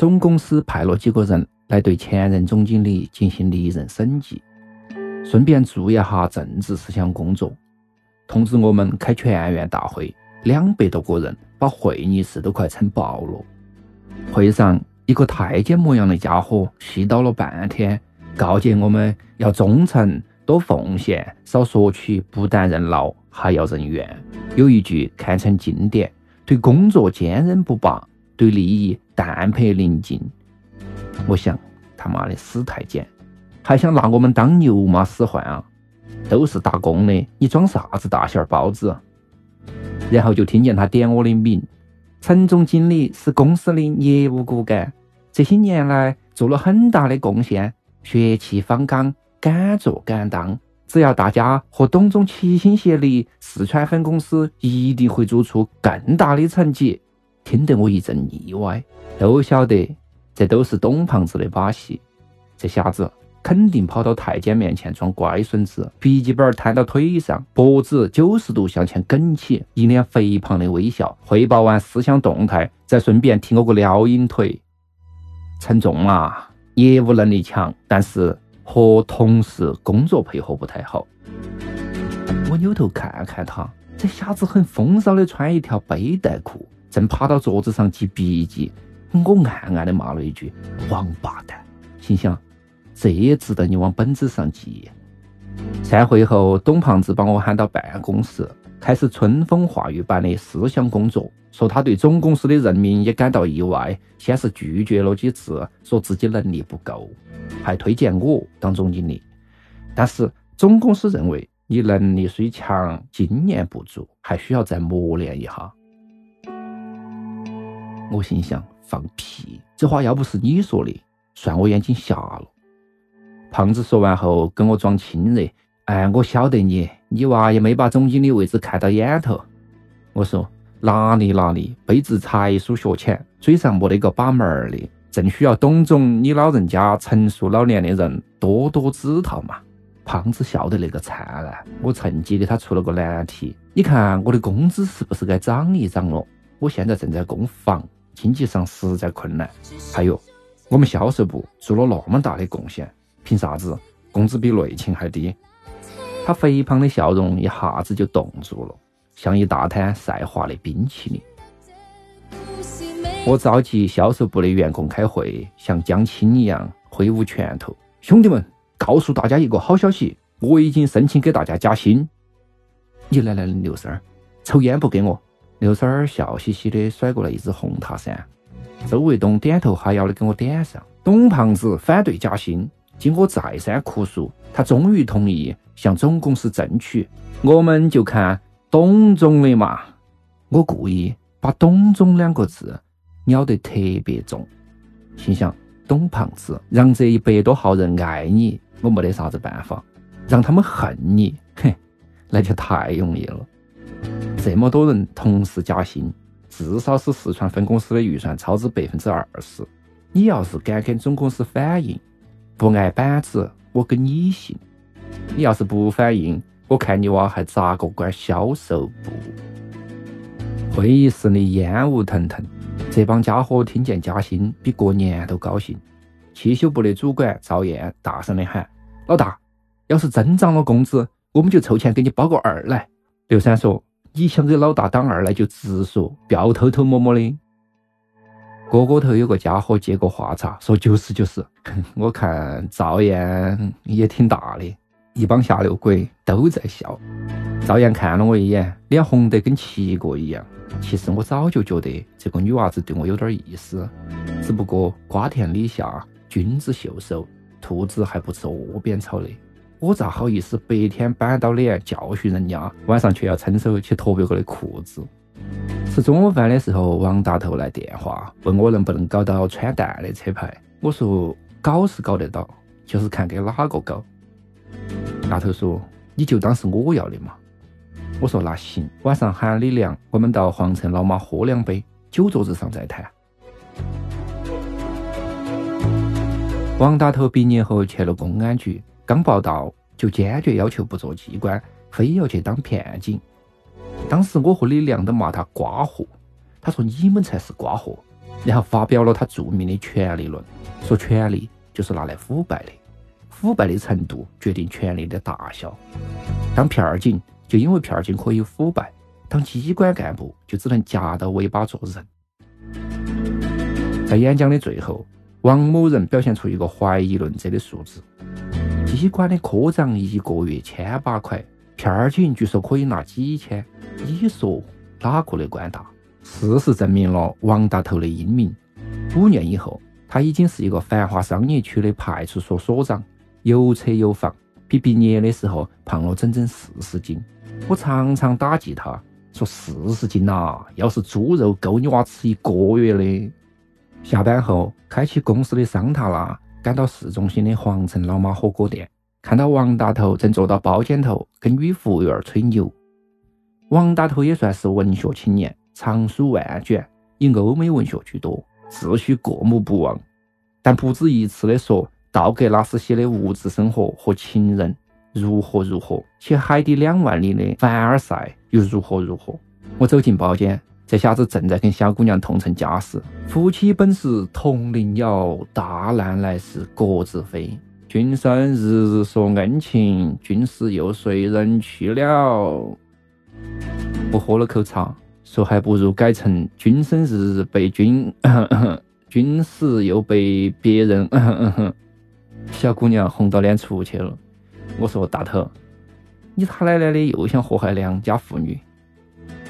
总公司派了几个人来对前任总经理进行离任审计，顺便做一下政治思想工作。通知我们开全员大会，两百多个人，把会议室都快撑爆了。会上，一个太监模样的家伙絮叨了半天，告诫我们要忠诚、多奉献、少索取，不但任劳，还要任怨。有一句堪称经典。对工作坚韧不拔，对利益淡泊宁静。我想，他妈的死太监，还想拿我们当牛马使唤啊！都是打工的，你装啥子大馅包子？然后就听见他点我的名：陈总经理是公司的业务骨干，这些年来做了很大的贡献，血气方刚，敢做敢当。只要大家和董总齐心协力，四川分公司一定会做出更大的成绩。听得我一阵腻歪，都晓得这都是董胖子的把戏。这瞎子肯定跑到太监面前装乖孙子，笔记本摊到腿上，脖子九十度向前梗起，一脸肥胖的微笑。汇报完思想动态，再顺便踢我个撩阴腿。称重啊，业务能力强，但是。和同事工作配合不太好，我扭头看看他，这瞎子很风骚的穿一条背带裤，正趴到桌子上记笔记。我暗暗的骂了一句“王八蛋”，心想这也值得你往本子上记。散会后，董胖子把我喊到办公室，开始春风化雨般的思想工作。说他对总公司的任命也感到意外，先是拒绝了几次，说自己能力不够，还推荐我当总经理。但是总公司认为你能力虽强，经验不足，还需要再磨练一下。我心想：放屁！这话要不是你说的，算我眼睛瞎了。胖子说完后跟我装亲热：“哎，我晓得你，你娃也没把总经理位置看到眼头。”我说。哪里哪里，卑职才疏学浅，嘴上没得个把门儿的，正需要董总你老人家成熟老练的人多多指导嘛。胖子笑得那个灿烂，我趁机给他出了个难题：你看我的工资是不是该涨一涨了？我现在正在供房，经济上实在困难。还有，我们销售部做了那么大的贡献，凭啥子工资比内勤还低？他肥胖的笑容一下子就冻住了。像一大滩晒化的冰淇淋。我召集销售部的员工开会，像江青一样挥舞拳头。兄弟们，告诉大家一个好消息，我已经申请给大家加薪。你来来，刘三儿，抽烟不给我？刘三儿笑嘻嘻的甩过来一支红塔山。周卫东点头哈腰的给我点上。董胖子反对加薪，经我再三哭诉，他终于同意向总公司争取。我们就看。董总的嘛，我故意把“董总”两个字咬得特别重，心想：董胖子让这一百多号人爱你，我没得啥子办法；让他们恨你，哼，那就太容易了。这么多人同时加薪，至少是四川分公司的预算超支百分之二十。你要是敢跟总公司反映，不挨板子，我跟你姓；你要是不反映，我看你娃还咋个管销售部？会议室里烟雾腾腾，这帮家伙听见加薪比过年都高兴。汽修部的主管赵燕大声的喊：“老大，要是真涨了工资，我们就凑钱给你包个二来。”刘三说：“你想给老大当二来就直说，不要偷偷摸摸的。”哥哥头有个家伙接过话茬，说就是就是，我看赵燕也挺大的。一帮下流鬼都在笑。赵燕看了我一眼，脸红得跟七个一样。其实我早就觉得这个女娃子对我有点意思，只不过瓜田李下，君子袖手，兔子还不吃窝边草的。我咋好意思白天板到脸教训人家，晚上却要伸手去脱别个的裤子？吃中午饭的时候，王大头来电话问我能不能搞到穿戴的车牌。我说搞是搞得到，就是看给哪个搞。大头说：“你就当是我要的嘛。”我说：“那行，晚上喊李良，我们到皇城老妈喝两杯，酒桌子上再谈。”王大头毕业后去了公安局，刚报道就坚决要求不做机关，非要去当片警。当时我和李良都骂他瓜货，他说你们才是瓜货，然后发表了他著名的权力论，说权力就是拿来腐败的。腐败的程度决定权力的大小。当片儿警，就因为片儿警可以腐败；当机关干部，就只能夹到尾巴做人。在演讲的最后，王某人表现出一个怀疑论者的素质：机关的科长一个月千把块，片儿警据说可以拿几千。你说哪个的官大？事实证明了王大头的英明。五年以后，他已经是一个繁华商业区的派出所所长。有车有房，比毕业的时候胖了整整四十斤。我常常打击他，说四十斤呐，要是猪肉够你娃吃一个月的。下班后，开启公司的桑塔纳，赶到市中心的皇城老妈火锅店，看到王大头正坐到包间头跟女服务员吹牛。王大头也算是文学青年，藏书万卷，以欧美文学居多，自诩过目不忘，但不止一次的说。道格拉斯写的物质生活和情人如何如何，且海底两万里的凡尔赛又如何如何？我走进包间，这下子正在跟小姑娘痛陈家室。夫妻本是同林鸟，大难来时各自飞。君生日日说恩情，君死又随人去了。我喝了口茶，说还不如改成君生日日被君，君死又被别人。小姑娘红到脸出去了。我说：“大头，你他奶奶的又想祸害良家妇女。”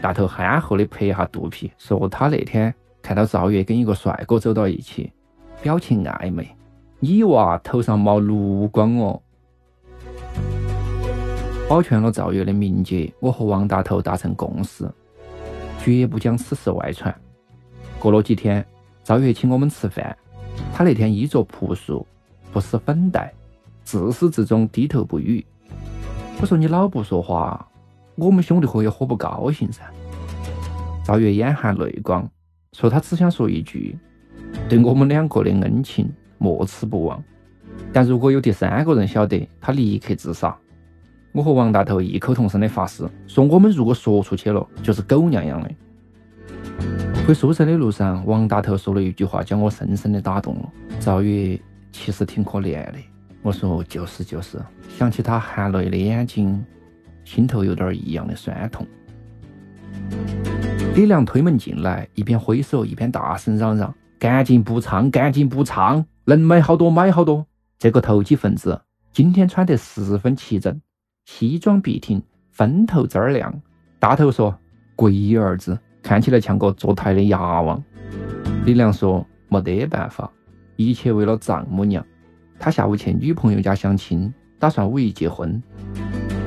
大头憨厚的拍一下肚皮，说：“他那天看到赵月跟一个帅哥走到一起，表情暧昧。你娃头上冒绿光哦。”保全了赵月的名节，我和王大头达成共识，绝不将此事外传。过了几天，赵月请我们吃饭，他那天衣着朴素。不施粉黛，自始至终低头不语。我说你老不说话，我们兄弟伙也喝不高兴噻。赵月眼含泪光，说他只想说一句：对我们两个的恩情莫齿不忘。但如果有第三个人晓得，他立刻自杀。我和王大头异口同声的发誓，说我们如果说出去了，就是狗娘养的。回宿舍的路上，王大头说了一句话，将我深深的打动了。赵月。其实挺可怜的，我说就是就是，想起他含泪的眼睛，心头有点异样的酸痛。李良推门进来，一边挥手一边大声嚷嚷：“赶紧补仓，赶紧补仓，能买好多买好多！”这个投机分子今天穿得十分齐整，西装笔挺，分头针儿亮。大头说：“贵儿子，看起来像个坐台的牙王。”李良说：“没得办法。”一切为了丈母娘。他下午去女朋友家相亲，打算五一结婚。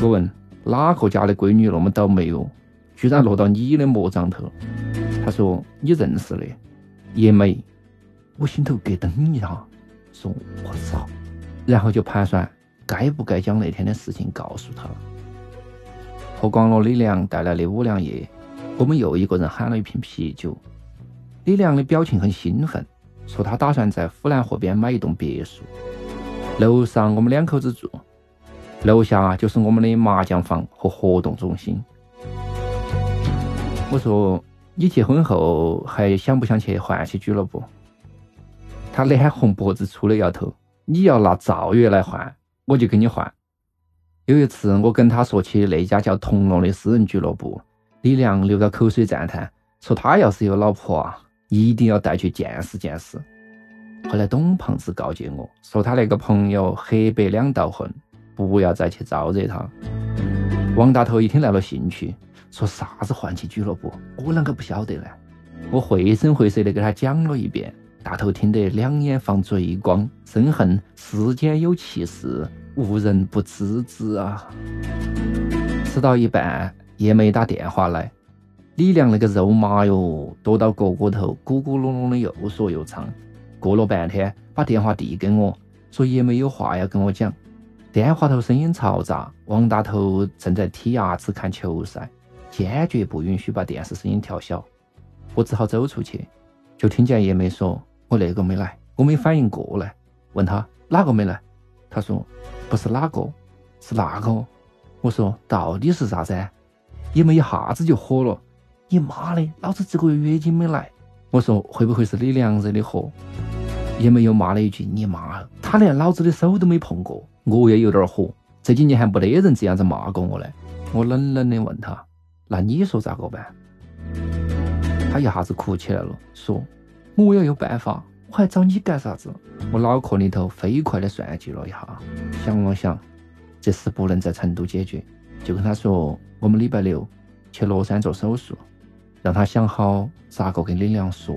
我问哪个家的闺女那么倒霉哦，居然落到你的魔掌头？他说你认识的叶梅。我心头咯噔一下，说我操！然后就盘算该不该将那天的事情告诉他。喝光了李良带来的五粮液，我们又一个人喊了一瓶啤酒。李良的表情很兴奋。说他打算在呼兰河边买一栋别墅，楼上我们两口子住，楼下就是我们的麻将房和活动中心。我说你结婚后还想不想去换些俱乐部？他脸红脖子粗的摇头。你要拿赵月来换，我就跟你换。有一次我跟他说起那家叫铜锣的私人俱乐部，李良流着口水赞叹，说他要是有老婆啊。一定要带去见识见识。后来董胖子告诫我说，他那个朋友黑白两道混，不要再去招惹他。王大头一听来了兴趣，说啥子换气俱乐部，我啷个不晓得呢？我绘声绘色的给他讲了一遍。大头听得两眼放追光，深恨世间有奇事，无人不知之啊！吃到一半，叶梅打电话来，李亮那个肉麻哟，躲到角角头，咕咕隆隆的又说又唱。过了半天，把电话递给我，说叶梅有话要跟我讲。电话头声音嘈杂，王大头正在剔牙齿看球赛，坚决不允许把电视声音调小。我只好走出去，就听见叶梅说。我那个没来，我没反应过来，问他哪个没来，他说不是哪个，是那个。我说到底是啥子？叶梅一下子就火了，你妈的，老子这个月月经没来。我说会不会是你娘惹的祸？也没有骂了一句你妈，他连老子的手都没碰过。我也有点火，这几年还没得人这样子骂过我呢。我冷冷的问他，那你说咋个办？他一下子哭起来了，说。我要有办法，我还找你干啥子？我脑壳里头飞快的算计了一下，想了想，这事不能在成都解决，就跟他说我们礼拜六去乐山做手术，让他想好咋个跟李亮说。